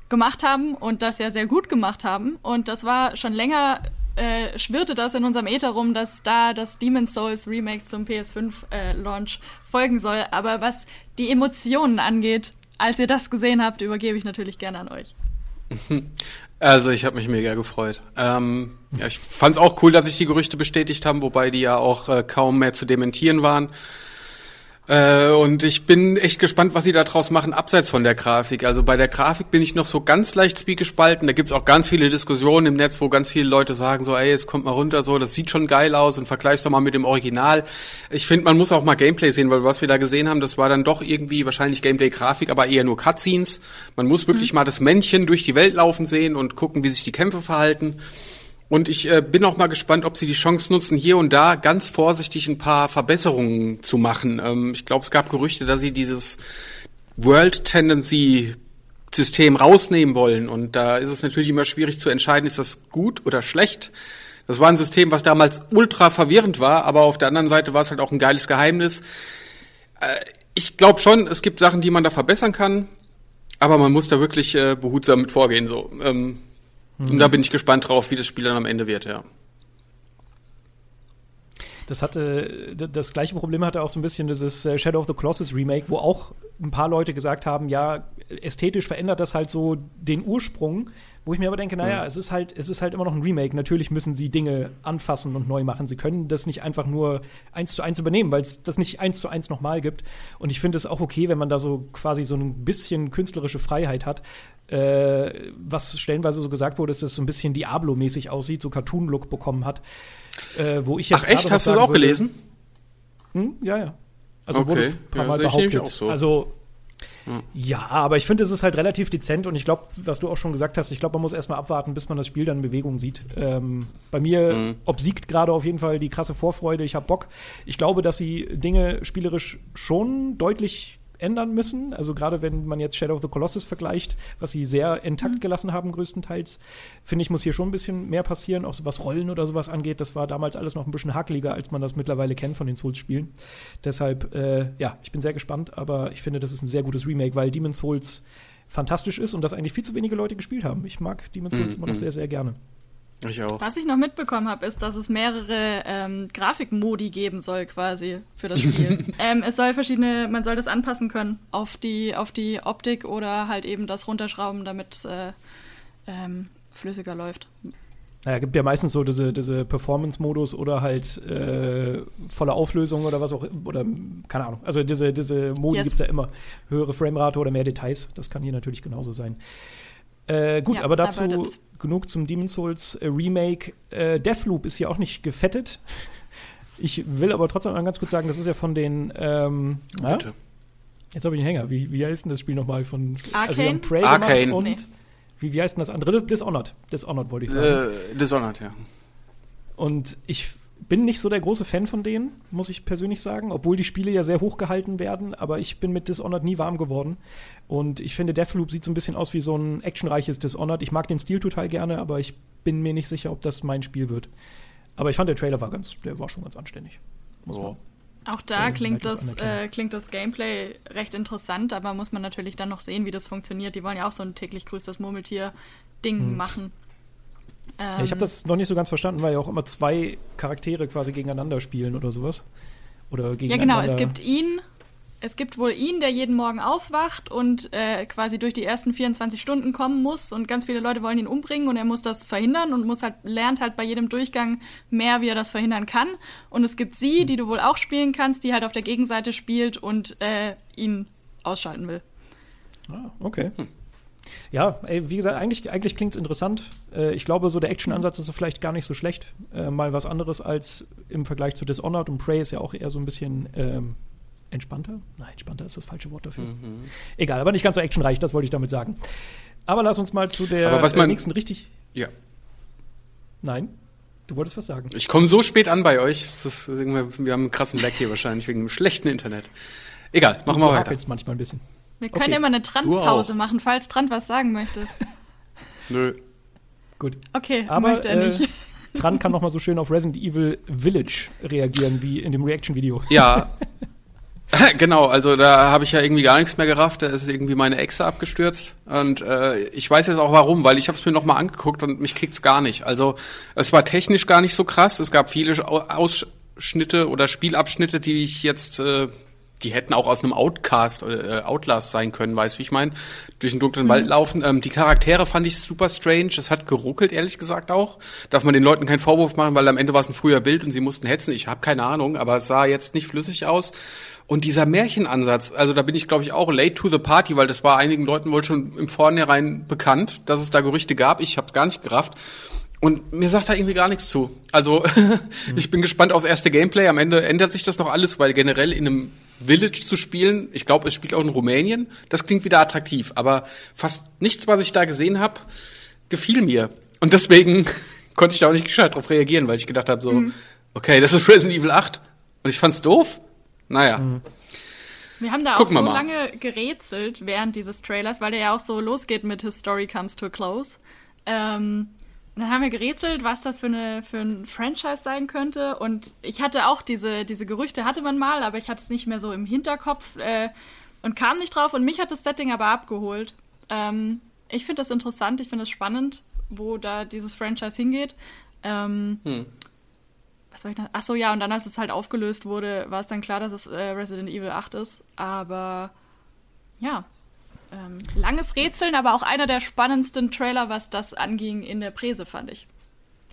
gemacht haben und das ja sehr gut gemacht haben. Und das war schon länger, äh, schwirrte das in unserem Äther rum, dass da das Demon's Souls Remake zum PS5-Launch äh, folgen soll. Aber was die Emotionen angeht, als ihr das gesehen habt, übergebe ich natürlich gerne an euch. Also ich habe mich mega gefreut. Ähm, ja, ich fand es auch cool, dass sich die Gerüchte bestätigt haben, wobei die ja auch äh, kaum mehr zu dementieren waren. Äh, und ich bin echt gespannt, was sie da draus machen, abseits von der Grafik. Also bei der Grafik bin ich noch so ganz leicht zwiegespalten. Da gibt's auch ganz viele Diskussionen im Netz, wo ganz viele Leute sagen so, ey, es kommt mal runter so, das sieht schon geil aus und vergleich's doch mal mit dem Original. Ich finde, man muss auch mal Gameplay sehen, weil was wir da gesehen haben, das war dann doch irgendwie wahrscheinlich Gameplay-Grafik, aber eher nur Cutscenes. Man muss wirklich mhm. mal das Männchen durch die Welt laufen sehen und gucken, wie sich die Kämpfe verhalten. Und ich äh, bin auch mal gespannt, ob sie die Chance nutzen, hier und da ganz vorsichtig ein paar Verbesserungen zu machen. Ähm, ich glaube, es gab Gerüchte, dass sie dieses World Tendency System rausnehmen wollen. Und da ist es natürlich immer schwierig zu entscheiden, ist das gut oder schlecht. Das war ein System, was damals ultra verwirrend war, aber auf der anderen Seite war es halt auch ein geiles Geheimnis. Äh, ich glaube schon, es gibt Sachen, die man da verbessern kann, aber man muss da wirklich äh, behutsam mit vorgehen. So. Ähm, Mhm. Und da bin ich gespannt drauf, wie das Spiel dann am Ende wird, ja. Das hatte, das gleiche Problem hatte auch so ein bisschen dieses äh, Shadow of the Colossus Remake, wo auch ein paar Leute gesagt haben, ja, ästhetisch verändert das halt so den Ursprung, wo ich mir aber denke, naja, mhm. es ist halt, es ist halt immer noch ein Remake. Natürlich müssen sie Dinge anfassen und neu machen. Sie können das nicht einfach nur eins zu eins übernehmen, weil es das nicht eins zu eins nochmal gibt. Und ich finde es auch okay, wenn man da so quasi so ein bisschen künstlerische Freiheit hat. Äh, was stellenweise so gesagt wurde, ist, dass es so ein bisschen Diablo-mäßig aussieht, so Cartoon-Look bekommen hat. Äh, wo ich jetzt Ach echt? Hast du das auch würde, gelesen? Hm? Ja, ja. Also okay. wurde ein paar ja, Mal behauptet. So. Also ja, aber ich finde, es ist halt relativ dezent und ich glaube, was du auch schon gesagt hast, ich glaube, man muss erstmal abwarten, bis man das Spiel dann in Bewegung sieht. Ähm, bei mir mhm. obsiegt gerade auf jeden Fall die krasse Vorfreude. Ich habe Bock. Ich glaube, dass sie Dinge spielerisch schon deutlich ändern müssen. Also gerade wenn man jetzt Shadow of the Colossus vergleicht, was sie sehr intakt mhm. gelassen haben größtenteils, finde ich, muss hier schon ein bisschen mehr passieren, auch so was Rollen oder sowas angeht. Das war damals alles noch ein bisschen hakeliger, als man das mittlerweile kennt von den Souls-Spielen. Deshalb, äh, ja, ich bin sehr gespannt, aber ich finde, das ist ein sehr gutes Remake, weil Demon's Souls fantastisch ist und das eigentlich viel zu wenige Leute gespielt haben. Ich mag Demon's Souls mhm. immer noch sehr, sehr gerne. Ich auch. Was ich noch mitbekommen habe, ist, dass es mehrere ähm, Grafikmodi geben soll, quasi für das Spiel. ähm, es soll verschiedene, man soll das anpassen können auf die, auf die Optik oder halt eben das runterschrauben, damit es äh, ähm, flüssiger läuft. Naja, gibt ja meistens so diese, diese Performance-Modus oder halt äh, volle Auflösung oder was auch, oder keine Ahnung. Also diese, diese Modi yes. gibt es ja immer. Höhere Framerate oder mehr Details. Das kann hier natürlich genauso sein. Äh, gut, ja, aber dazu aber genug zum Demon's Souls äh, Remake. Äh, Deathloop ist hier auch nicht gefettet. Ich will aber trotzdem mal ganz kurz sagen, das ist ja von den. Ähm, ja? Jetzt habe ich einen Hänger. Wie, wie heißt denn das Spiel nochmal von Arcane? Also Arcane. Und nee. wie, wie heißt denn das andere? Dishonored. Dishonored wollte ich sagen. Äh, Dishonored, ja. Und ich bin nicht so der große Fan von denen, muss ich persönlich sagen, obwohl die Spiele ja sehr hoch gehalten werden, aber ich bin mit Dishonored nie warm geworden. Und ich finde, Deathloop sieht so ein bisschen aus wie so ein actionreiches Dishonored. Ich mag den Stil total gerne, aber ich bin mir nicht sicher, ob das mein Spiel wird. Aber ich fand, der Trailer war ganz, der war schon ganz anständig. Muss oh. Auch da äh, klingt, das, äh, klingt das Gameplay recht interessant, aber muss man natürlich dann noch sehen, wie das funktioniert. Die wollen ja auch so ein täglich grüßt das Murmeltier-Ding hm. machen. Ähm, ja, ich habe das noch nicht so ganz verstanden, weil ja auch immer zwei Charaktere quasi gegeneinander spielen oder sowas. Oder gegeneinander. Ja, genau. Es gibt ihn, es gibt wohl ihn, der jeden Morgen aufwacht und äh, quasi durch die ersten 24 Stunden kommen muss und ganz viele Leute wollen ihn umbringen und er muss das verhindern und muss halt lernt halt bei jedem Durchgang mehr, wie er das verhindern kann. Und es gibt sie, die du wohl auch spielen kannst, die halt auf der Gegenseite spielt und äh, ihn ausschalten will. Ah, okay. Hm. Ja, ey, wie gesagt, eigentlich, eigentlich klingt es interessant. Äh, ich glaube, so der Action-Ansatz ist vielleicht gar nicht so schlecht. Äh, mal was anderes als im Vergleich zu Dishonored und Prey ist ja auch eher so ein bisschen ähm, entspannter. Nein, entspannter ist das falsche Wort dafür. Mhm. Egal, aber nicht ganz so actionreich, das wollte ich damit sagen. Aber lass uns mal zu der aber was man, äh, nächsten richtig. Ja. Nein? Du wolltest was sagen. Ich komme so spät an bei euch. Ist, wir haben einen krassen Lag hier wahrscheinlich wegen dem schlechten Internet. Egal, machen wir weiter. manchmal ein bisschen. Wir können okay. immer eine Trant-Pause machen, falls Trant was sagen möchte. Nö. Gut. Okay, aber möchte er nicht. Äh, Trant kann noch mal so schön auf Resident Evil Village reagieren, wie in dem Reaction-Video. Ja. genau, also da habe ich ja irgendwie gar nichts mehr gerafft. Da ist irgendwie meine Echse abgestürzt. Und äh, ich weiß jetzt auch warum, weil ich habe es mir noch mal angeguckt und mich kriegt's gar nicht. Also es war technisch gar nicht so krass. Es gab viele Ausschnitte oder Spielabschnitte, die ich jetzt äh, die hätten auch aus einem Outcast oder äh, Outlast sein können, weißt du, wie ich meine? Durch den dunklen mhm. Wald laufen. Ähm, die Charaktere fand ich super strange. Es hat geruckelt, ehrlich gesagt auch. Darf man den Leuten keinen Vorwurf machen, weil am Ende war es ein früher Bild und sie mussten hetzen. Ich habe keine Ahnung, aber es sah jetzt nicht flüssig aus. Und dieser Märchenansatz, also da bin ich, glaube ich, auch late to the party, weil das war einigen Leuten wohl schon im Vornherein bekannt, dass es da Gerüchte gab. Ich habe es gar nicht gerafft. Und mir sagt da irgendwie gar nichts zu. Also ich bin gespannt aufs erste Gameplay. Am Ende ändert sich das noch alles, weil generell in einem Village zu spielen, ich glaube, es spielt auch in Rumänien, das klingt wieder attraktiv. Aber fast nichts, was ich da gesehen habe, gefiel mir. Und deswegen konnte ich da auch nicht gescheit drauf reagieren, weil ich gedacht habe, so, mhm. okay, das ist Resident Evil 8. Und ich fand's doof. Naja. Mhm. Wir haben da Gucken auch so lange gerätselt während dieses Trailers, weil der ja auch so losgeht mit His Story Comes to a Close. Ähm, und dann haben wir gerätselt, was das für, eine, für ein Franchise sein könnte. Und ich hatte auch diese, diese Gerüchte, hatte man mal, aber ich hatte es nicht mehr so im Hinterkopf äh, und kam nicht drauf. Und mich hat das Setting aber abgeholt. Ähm, ich finde das interessant, ich finde es spannend, wo da dieses Franchise hingeht. Ähm, hm. Was soll ich noch? Achso, ja, und dann, als es halt aufgelöst wurde, war es dann klar, dass es äh, Resident Evil 8 ist. Aber ja, ähm, langes Rätseln, aber auch einer der spannendsten Trailer, was das anging in der Präse, fand ich.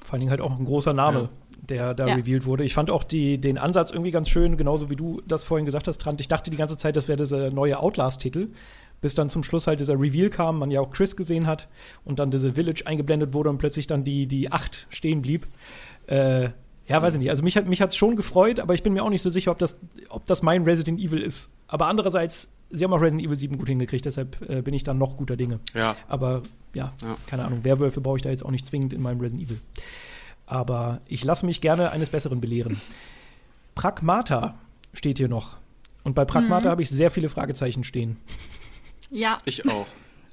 Vor allen Dingen halt auch ein großer Name. Ja der da ja. revealed wurde. Ich fand auch die, den Ansatz irgendwie ganz schön, genauso wie du das vorhin gesagt hast, Trant. Ich dachte die ganze Zeit, das wäre dieser neue Outlast-Titel, bis dann zum Schluss halt dieser Reveal kam, man ja auch Chris gesehen hat und dann diese Village eingeblendet wurde und plötzlich dann die, die acht stehen blieb. Äh, ja, weiß ich nicht. Also mich hat mich hat's schon gefreut, aber ich bin mir auch nicht so sicher, ob das, ob das mein Resident Evil ist. Aber andererseits, sie haben auch Resident Evil 7 gut hingekriegt, deshalb äh, bin ich dann noch guter Dinge. Ja. Aber ja, ja. keine Ahnung. Werwölfe brauche ich da jetzt auch nicht zwingend in meinem Resident Evil. Aber ich lasse mich gerne eines Besseren belehren. Pragmata steht hier noch. Und bei Pragmata mhm. habe ich sehr viele Fragezeichen stehen. Ja. Ich auch.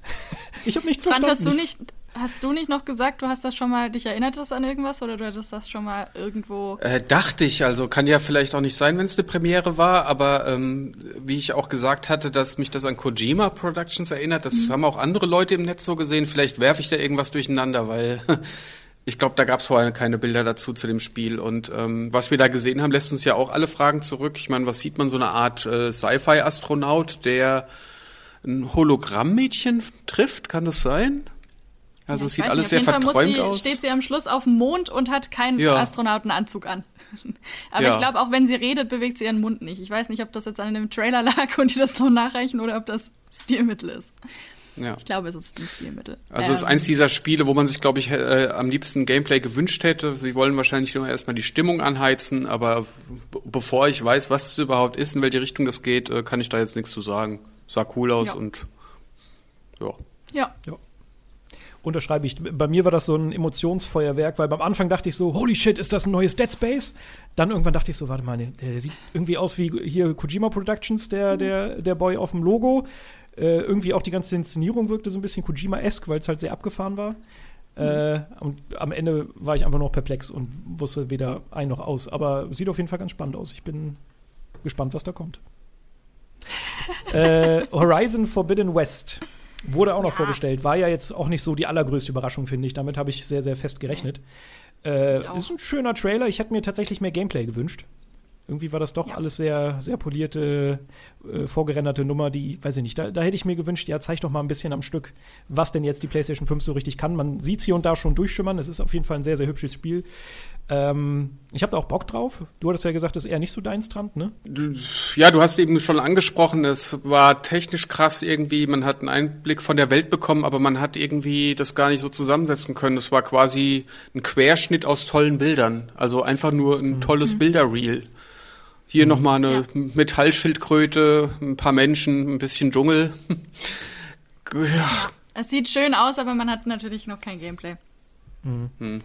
ich habe nichts verstanden. Hast du nicht, hast du nicht noch gesagt, du hast das schon mal, dich erinnert das an irgendwas oder du hattest das schon mal irgendwo? Äh, dachte ich, also kann ja vielleicht auch nicht sein, wenn es eine Premiere war, aber ähm, wie ich auch gesagt hatte, dass mich das an Kojima Productions erinnert, das mhm. haben auch andere Leute im Netz so gesehen. Vielleicht werfe ich da irgendwas durcheinander, weil ich glaube, da gab es vorher keine Bilder dazu zu dem Spiel. Und ähm, was wir da gesehen haben, lässt uns ja auch alle Fragen zurück. Ich meine, was sieht man? So eine Art äh, Sci-Fi-Astronaut, der ein Hologrammmädchen trifft, kann das sein? Also ja, es sieht alles sehr verträumt sie, aus. Steht sie am Schluss auf dem Mond und hat keinen ja. Astronautenanzug an. Aber ja. ich glaube, auch wenn sie redet, bewegt sie ihren Mund nicht. Ich weiß nicht, ob das jetzt an dem Trailer lag und die das noch nachreichen oder ob das Stilmittel ist. Ja. Ich glaube, es ist ein Stilmittel. Also es ist ähm, eins dieser Spiele, wo man sich, glaube ich, äh, am liebsten Gameplay gewünscht hätte. Sie wollen wahrscheinlich nur erstmal die Stimmung anheizen, aber bevor ich weiß, was es überhaupt ist, in welche Richtung das geht, äh, kann ich da jetzt nichts zu sagen. Sah cool aus ja. und ja. Ja. ja. Unterschreibe ich. Bei mir war das so ein Emotionsfeuerwerk, weil beim Anfang dachte ich so, holy shit, ist das ein neues Dead Space? Dann irgendwann dachte ich so, warte mal, der sieht irgendwie aus wie hier Kojima Productions, der, der, der Boy auf dem Logo. Äh, irgendwie auch die ganze Inszenierung wirkte so ein bisschen Kojima-esk, weil es halt sehr abgefahren war. Mhm. Äh, und am Ende war ich einfach noch perplex und wusste weder ein noch aus. Aber sieht auf jeden Fall ganz spannend aus. Ich bin gespannt, was da kommt. äh, Horizon Forbidden West wurde auch noch ja. vorgestellt. War ja jetzt auch nicht so die allergrößte Überraschung, finde ich. Damit habe ich sehr, sehr fest gerechnet. Äh, ist ein schöner Trailer. Ich hätte mir tatsächlich mehr Gameplay gewünscht. Irgendwie war das doch ja. alles sehr, sehr polierte, äh, vorgerenderte Nummer, die, weiß ich nicht, da, da, hätte ich mir gewünscht, ja, zeig doch mal ein bisschen am Stück, was denn jetzt die PlayStation 5 so richtig kann. Man sieht es hier und da schon durchschimmern. Es ist auf jeden Fall ein sehr, sehr hübsches Spiel. Ähm, ich habe da auch Bock drauf. Du hattest ja gesagt, das ist eher nicht so dein Strand, ne? Ja, du hast eben schon angesprochen, es war technisch krass irgendwie. Man hat einen Einblick von der Welt bekommen, aber man hat irgendwie das gar nicht so zusammensetzen können. Es war quasi ein Querschnitt aus tollen Bildern. Also einfach nur ein mhm. tolles Bilderreel. Hier mhm. nochmal eine ja. Metallschildkröte, ein paar Menschen, ein bisschen Dschungel. ja. Es sieht schön aus, aber man hat natürlich noch kein Gameplay. Mhm. mhm.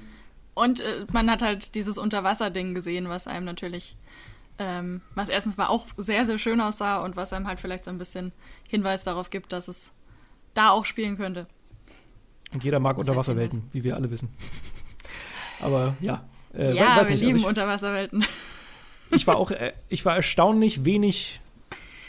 Und äh, man hat halt dieses Unterwasser-Ding gesehen, was einem natürlich, ähm, was erstens mal auch sehr, sehr schön aussah und was einem halt vielleicht so ein bisschen Hinweis darauf gibt, dass es da auch spielen könnte. Und jeder mag Unterwasserwelten, wie wir alle wissen. Aber ja. Äh, ja, weiß wir nicht. lieben also ich, Unterwasserwelten. Ich war auch, äh, ich war erstaunlich wenig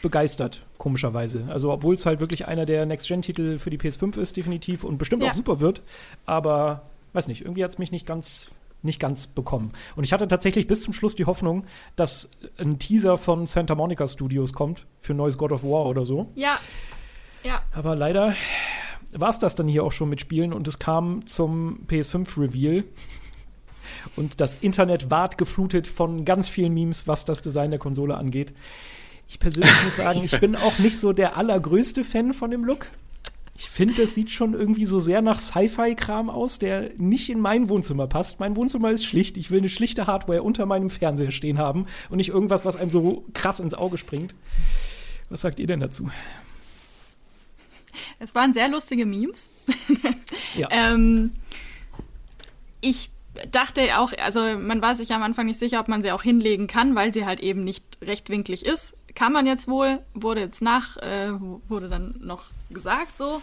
begeistert, komischerweise. Also, obwohl es halt wirklich einer der Next-Gen-Titel für die PS5 ist, definitiv, und bestimmt ja. auch super wird. Aber, weiß nicht, irgendwie hat es mich nicht ganz, nicht ganz bekommen. Und ich hatte tatsächlich bis zum Schluss die Hoffnung, dass ein Teaser von Santa Monica Studios kommt für ein neues God of War oder so. Ja. Ja. Aber leider war es das dann hier auch schon mit Spielen und es kam zum PS5-Reveal und das Internet ward geflutet von ganz vielen Memes, was das Design der Konsole angeht. Ich persönlich muss sagen, ich bin auch nicht so der allergrößte Fan von dem Look. Ich finde, das sieht schon irgendwie so sehr nach Sci-Fi-Kram aus, der nicht in mein Wohnzimmer passt. Mein Wohnzimmer ist schlicht. Ich will eine schlichte Hardware unter meinem Fernseher stehen haben und nicht irgendwas, was einem so krass ins Auge springt. Was sagt ihr denn dazu? Es waren sehr lustige Memes. ja. ähm, ich dachte auch, also man war sich am Anfang nicht sicher, ob man sie auch hinlegen kann, weil sie halt eben nicht rechtwinklig ist. Kann man jetzt wohl, wurde jetzt nach, äh, wurde dann noch gesagt so.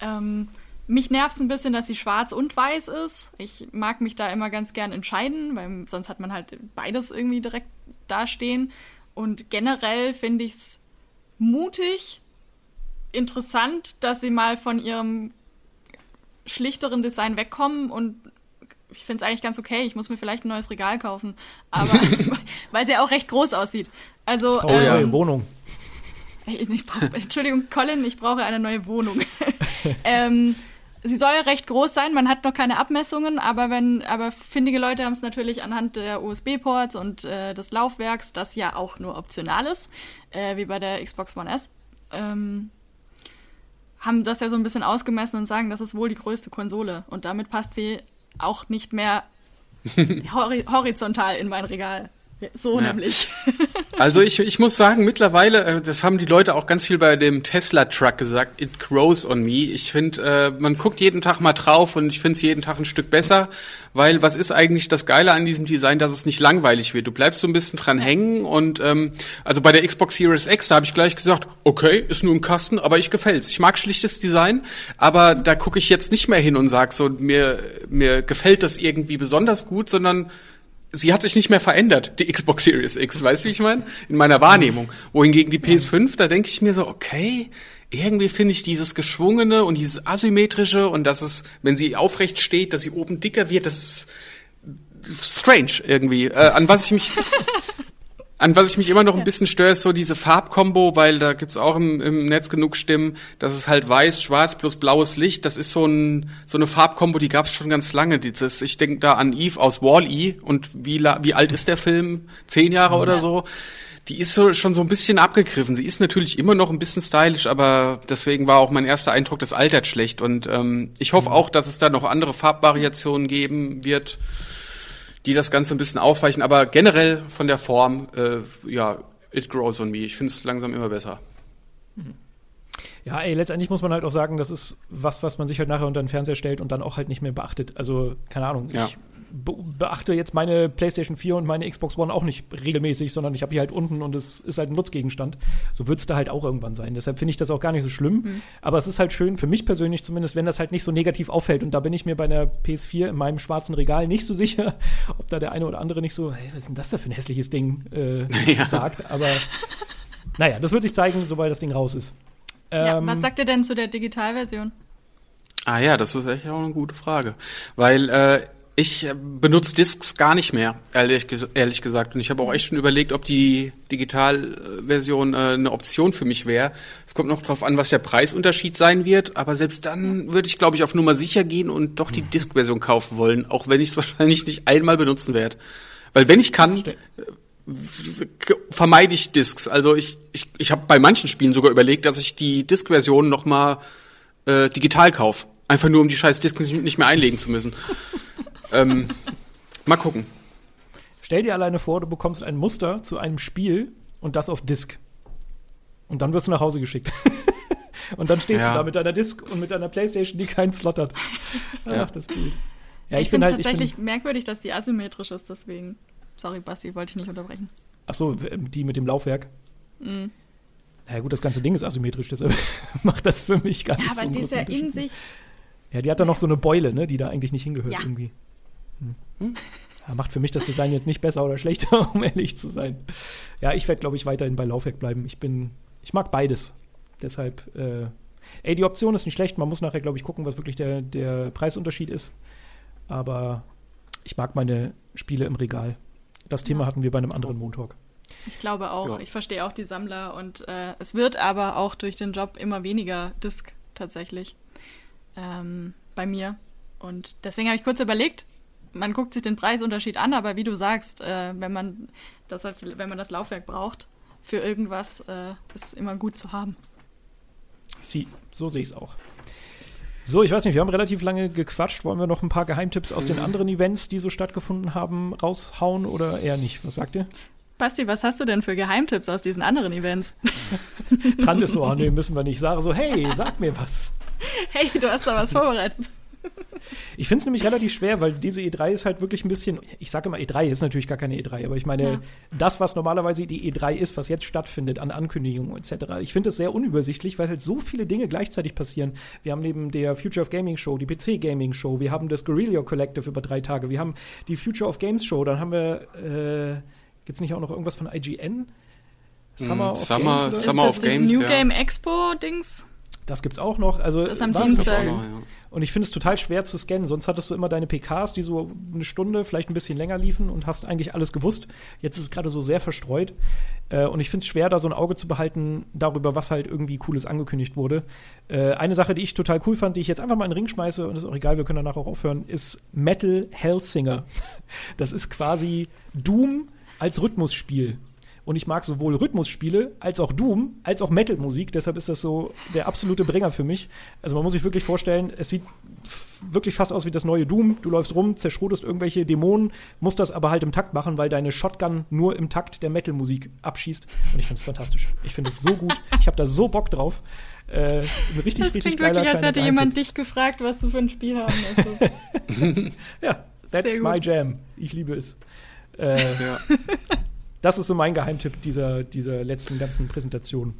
Ähm, mich nervt es ein bisschen, dass sie schwarz und weiß ist. Ich mag mich da immer ganz gern entscheiden, weil sonst hat man halt beides irgendwie direkt dastehen. Und generell finde ich es mutig, interessant, dass sie mal von ihrem schlichteren Design wegkommen und ich finde es eigentlich ganz okay. Ich muss mir vielleicht ein neues Regal kaufen. Aber weil sie auch recht groß aussieht. Also, oh ähm, ja, Wohnung. Brauch, Entschuldigung, Colin, ich brauche eine neue Wohnung. ähm, sie soll recht groß sein, man hat noch keine Abmessungen, aber wenn, aber findige Leute haben es natürlich anhand der USB-Ports und äh, des Laufwerks, das ja auch nur optional ist, äh, wie bei der Xbox One S, ähm, haben das ja so ein bisschen ausgemessen und sagen, das ist wohl die größte Konsole. Und damit passt sie auch nicht mehr hori horizontal in mein Regal. So ja. nämlich. Also ich, ich muss sagen, mittlerweile, äh, das haben die Leute auch ganz viel bei dem Tesla-Truck gesagt, it grows on me. Ich finde, äh, man guckt jeden Tag mal drauf und ich finde es jeden Tag ein Stück besser, weil was ist eigentlich das Geile an diesem Design, dass es nicht langweilig wird. Du bleibst so ein bisschen dran hängen und ähm, also bei der Xbox Series X, da habe ich gleich gesagt, okay, ist nur ein Kasten, aber ich gefällt's. Ich mag schlichtes Design, aber da gucke ich jetzt nicht mehr hin und sag so, mir, mir gefällt das irgendwie besonders gut, sondern sie hat sich nicht mehr verändert, die Xbox Series X, weißt du, wie ich meine? In meiner Wahrnehmung. Wohingegen die PS5, da denke ich mir so, okay, irgendwie finde ich dieses geschwungene und dieses asymmetrische und dass es, wenn sie aufrecht steht, dass sie oben dicker wird, das ist strange irgendwie. Äh, an was ich mich An was ich mich immer noch ein bisschen störe, ist so diese Farbkombo, weil da gibt's auch im, im Netz genug Stimmen, dass es halt weiß, schwarz plus blaues Licht, das ist so, ein, so eine Farbkombo, die gab's schon ganz lange. Dieses, ich denke da an Eve aus Wall-E und wie, wie alt ist der Film? Zehn Jahre ja. oder so? Die ist so, schon so ein bisschen abgegriffen. Sie ist natürlich immer noch ein bisschen stylisch, aber deswegen war auch mein erster Eindruck, das altert schlecht. Und ähm, ich hoffe mhm. auch, dass es da noch andere Farbvariationen geben wird die das Ganze ein bisschen aufweichen. Aber generell von der Form, äh, ja, it grows on me. Ich finde es langsam immer besser. Mhm. Ja, ey, letztendlich muss man halt auch sagen, das ist was, was man sich halt nachher unter den Fernseher stellt und dann auch halt nicht mehr beachtet. Also, keine Ahnung, ja. ich be beachte jetzt meine PlayStation 4 und meine Xbox One auch nicht regelmäßig, sondern ich habe die halt unten und es ist halt ein Nutzgegenstand. So wird es da halt auch irgendwann sein. Deshalb finde ich das auch gar nicht so schlimm. Mhm. Aber es ist halt schön, für mich persönlich zumindest, wenn das halt nicht so negativ auffällt. Und da bin ich mir bei der PS4 in meinem schwarzen Regal nicht so sicher, ob da der eine oder andere nicht so, hey, was ist denn das da für ein hässliches Ding äh, ja. sagt. Aber naja, das wird sich zeigen, sobald das Ding raus ist. Ja, ähm, was sagt ihr denn zu der Digitalversion? Ah ja, das ist echt auch eine gute Frage. Weil äh, ich äh, benutze Discs gar nicht mehr, ehrlich, ehrlich gesagt. Und ich habe auch echt schon überlegt, ob die Digitalversion äh, eine Option für mich wäre. Es kommt noch drauf an, was der Preisunterschied sein wird. Aber selbst dann würde ich, glaube ich, auf Nummer sicher gehen und doch die Disc-Version kaufen wollen, auch wenn ich es wahrscheinlich nicht einmal benutzen werde. Weil wenn ich kann, äh, vermeide ich Discs. Also ich, ich, ich habe bei manchen Spielen sogar überlegt, dass ich die Disc-Version noch mal äh, digital kaufe. Einfach nur, um die scheiß Discs nicht mehr einlegen zu müssen. ähm, mal gucken. Stell dir alleine vor, du bekommst ein Muster zu einem Spiel und das auf Disk. Und dann wirst du nach Hause geschickt. und dann stehst ja. du da mit deiner Disk und mit deiner Playstation, die keinen Slot hat. Ach, ja. das Bild. Ja, ich, ich finde halt, tatsächlich bin, merkwürdig, dass die asymmetrisch ist, deswegen. Sorry, Basti, wollte ich nicht unterbrechen. Ach so, die mit dem Laufwerk. Mhm. Ja gut, das ganze Ding ist asymmetrisch, deshalb macht das für mich gar ja, nicht so Ja, aber die ist ja in sich ja, die hat da noch so eine Beule, ne, die da eigentlich nicht hingehört ja. irgendwie. Hm. hm. Ja, macht für mich das Design jetzt nicht besser oder schlechter, um ehrlich zu sein. Ja, ich werde, glaube ich, weiterhin bei Laufwerk bleiben. Ich bin, ich mag beides. Deshalb, äh, ey, die Option ist nicht schlecht. Man muss nachher, glaube ich, gucken, was wirklich der, der Preisunterschied ist. Aber ich mag meine Spiele im Regal. Das Thema ja. hatten wir bei einem anderen Montag. Ich glaube auch. Ja. Ich verstehe auch die Sammler und äh, es wird aber auch durch den Job immer weniger Disc tatsächlich ähm, bei mir. Und deswegen habe ich kurz überlegt, man guckt sich den Preisunterschied an, aber wie du sagst, äh, wenn man das als, wenn man das Laufwerk braucht für irgendwas, äh, ist immer gut zu haben. Sie, so sehe ich es auch. So, ich weiß nicht, wir haben relativ lange gequatscht. Wollen wir noch ein paar Geheimtipps aus mhm. den anderen Events, die so stattgefunden haben, raushauen oder eher nicht? Was sagt ihr? Basti, was hast du denn für Geheimtipps aus diesen anderen Events? Trant ist so, oh, nee, müssen wir nicht. Sage so, hey, sag mir was. Hey, du hast da was vorbereitet. Ich finde es nämlich relativ schwer, weil diese E3 ist halt wirklich ein bisschen, ich sage immer E3 ist natürlich gar keine E3, aber ich meine, ja. das, was normalerweise die E3 ist, was jetzt stattfindet an Ankündigungen etc., ich finde es sehr unübersichtlich, weil halt so viele Dinge gleichzeitig passieren. Wir haben neben der Future of Gaming Show die PC Gaming Show, wir haben das Guerrilla Collective über drei Tage, wir haben die Future of Games Show, dann haben wir, äh, gibt es nicht auch noch irgendwas von IGN? Summer mm, of Summer, Games? Summer of Games, New ja. Game Expo Dings? Das gibt's auch noch. Also, das am was- Dienstag. Auch noch, ja. Und ich finde es total schwer zu scannen. Sonst hattest du immer deine PKs, die so eine Stunde, vielleicht ein bisschen länger liefen und hast eigentlich alles gewusst. Jetzt ist es gerade so sehr verstreut. Äh, und ich finde es schwer, da so ein Auge zu behalten darüber, was halt irgendwie Cooles angekündigt wurde. Äh, eine Sache, die ich total cool fand, die ich jetzt einfach mal in den Ring schmeiße, und ist auch egal, wir können danach auch aufhören, ist Metal Hellsinger. Das ist quasi Doom als Rhythmusspiel. Und ich mag sowohl Rhythmusspiele als auch Doom, als auch Metal-Musik. Deshalb ist das so der absolute Bringer für mich. Also man muss sich wirklich vorstellen, es sieht wirklich fast aus wie das neue Doom. Du läufst rum, zerschrotest irgendwelche Dämonen, musst das aber halt im Takt machen, weil deine Shotgun nur im Takt der Metal-Musik abschießt. Und ich finde es fantastisch. Ich finde es so gut. Ich habe da so Bock drauf. Äh, ein richtig, Das richtig klingt geiler wirklich, als hätte jemand dich gefragt, was du für ein Spiel haben möchtest. Ja, that's my jam. Ich liebe es. Äh, Ja. das ist so mein Geheimtipp dieser, dieser letzten ganzen Präsentation.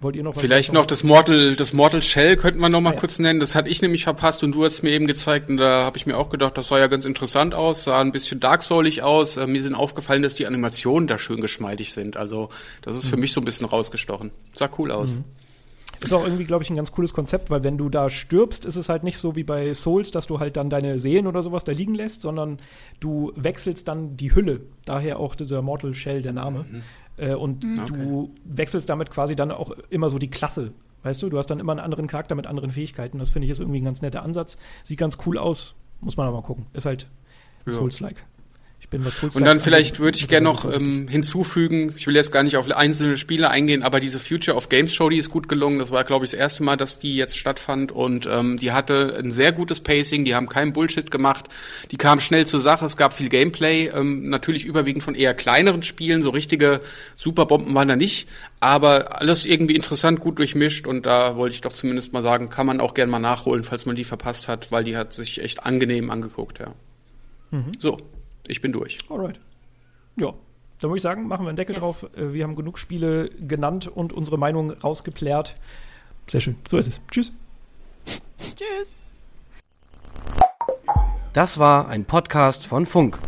Wollt ihr noch was Vielleicht noch das Mortal, das Mortal Shell könnten wir noch mal ja. kurz nennen. Das hatte ich nämlich verpasst und du hast es mir eben gezeigt und da habe ich mir auch gedacht, das sah ja ganz interessant aus, sah ein bisschen dark soulig aus. Äh, mir sind aufgefallen, dass die Animationen da schön geschmeidig sind. Also das ist für mich so ein bisschen rausgestochen. Sah cool aus. Ist auch irgendwie, glaube ich, ein ganz cooles Konzept, weil wenn du da stirbst, ist es halt nicht so wie bei Souls, dass du halt dann deine Seelen oder sowas da liegen lässt, sondern du wechselst dann die Hülle. Daher auch dieser Mortal Shell, der Name. Äh, und du wechselst damit quasi dann auch immer so die Klasse. Weißt du, du hast dann immer einen anderen Charakter mit anderen Fähigkeiten. Das finde ich ist irgendwie ein ganz netter Ansatz. Sieht ganz cool aus. Muss man aber mal gucken. Ist halt Ja. Souls-like. Ich bin was Und dann vielleicht würde ich gerne noch ähm, hinzufügen, ich will jetzt gar nicht auf einzelne Spiele eingehen, aber diese Future of Games Show, die ist gut gelungen. Das war, glaube ich, das erste Mal, dass die jetzt stattfand. Und ähm, die hatte ein sehr gutes Pacing, die haben keinen Bullshit gemacht, die kam schnell zur Sache, es gab viel Gameplay, ähm, natürlich überwiegend von eher kleineren Spielen, so richtige Superbomben waren da nicht, aber alles irgendwie interessant, gut durchmischt. Und da wollte ich doch zumindest mal sagen, kann man auch gerne mal nachholen, falls man die verpasst hat, weil die hat sich echt angenehm angeguckt, ja. So, ich bin durch. Alright. Ja. Dann würde ich sagen, machen wir einen Deckel Yes. drauf. Äh, Wir haben genug Spiele genannt und unsere Meinung rausgeplärt. Sehr schön. So ist es. Tschüss. Tschüss. Das war ein Podcast von Funk.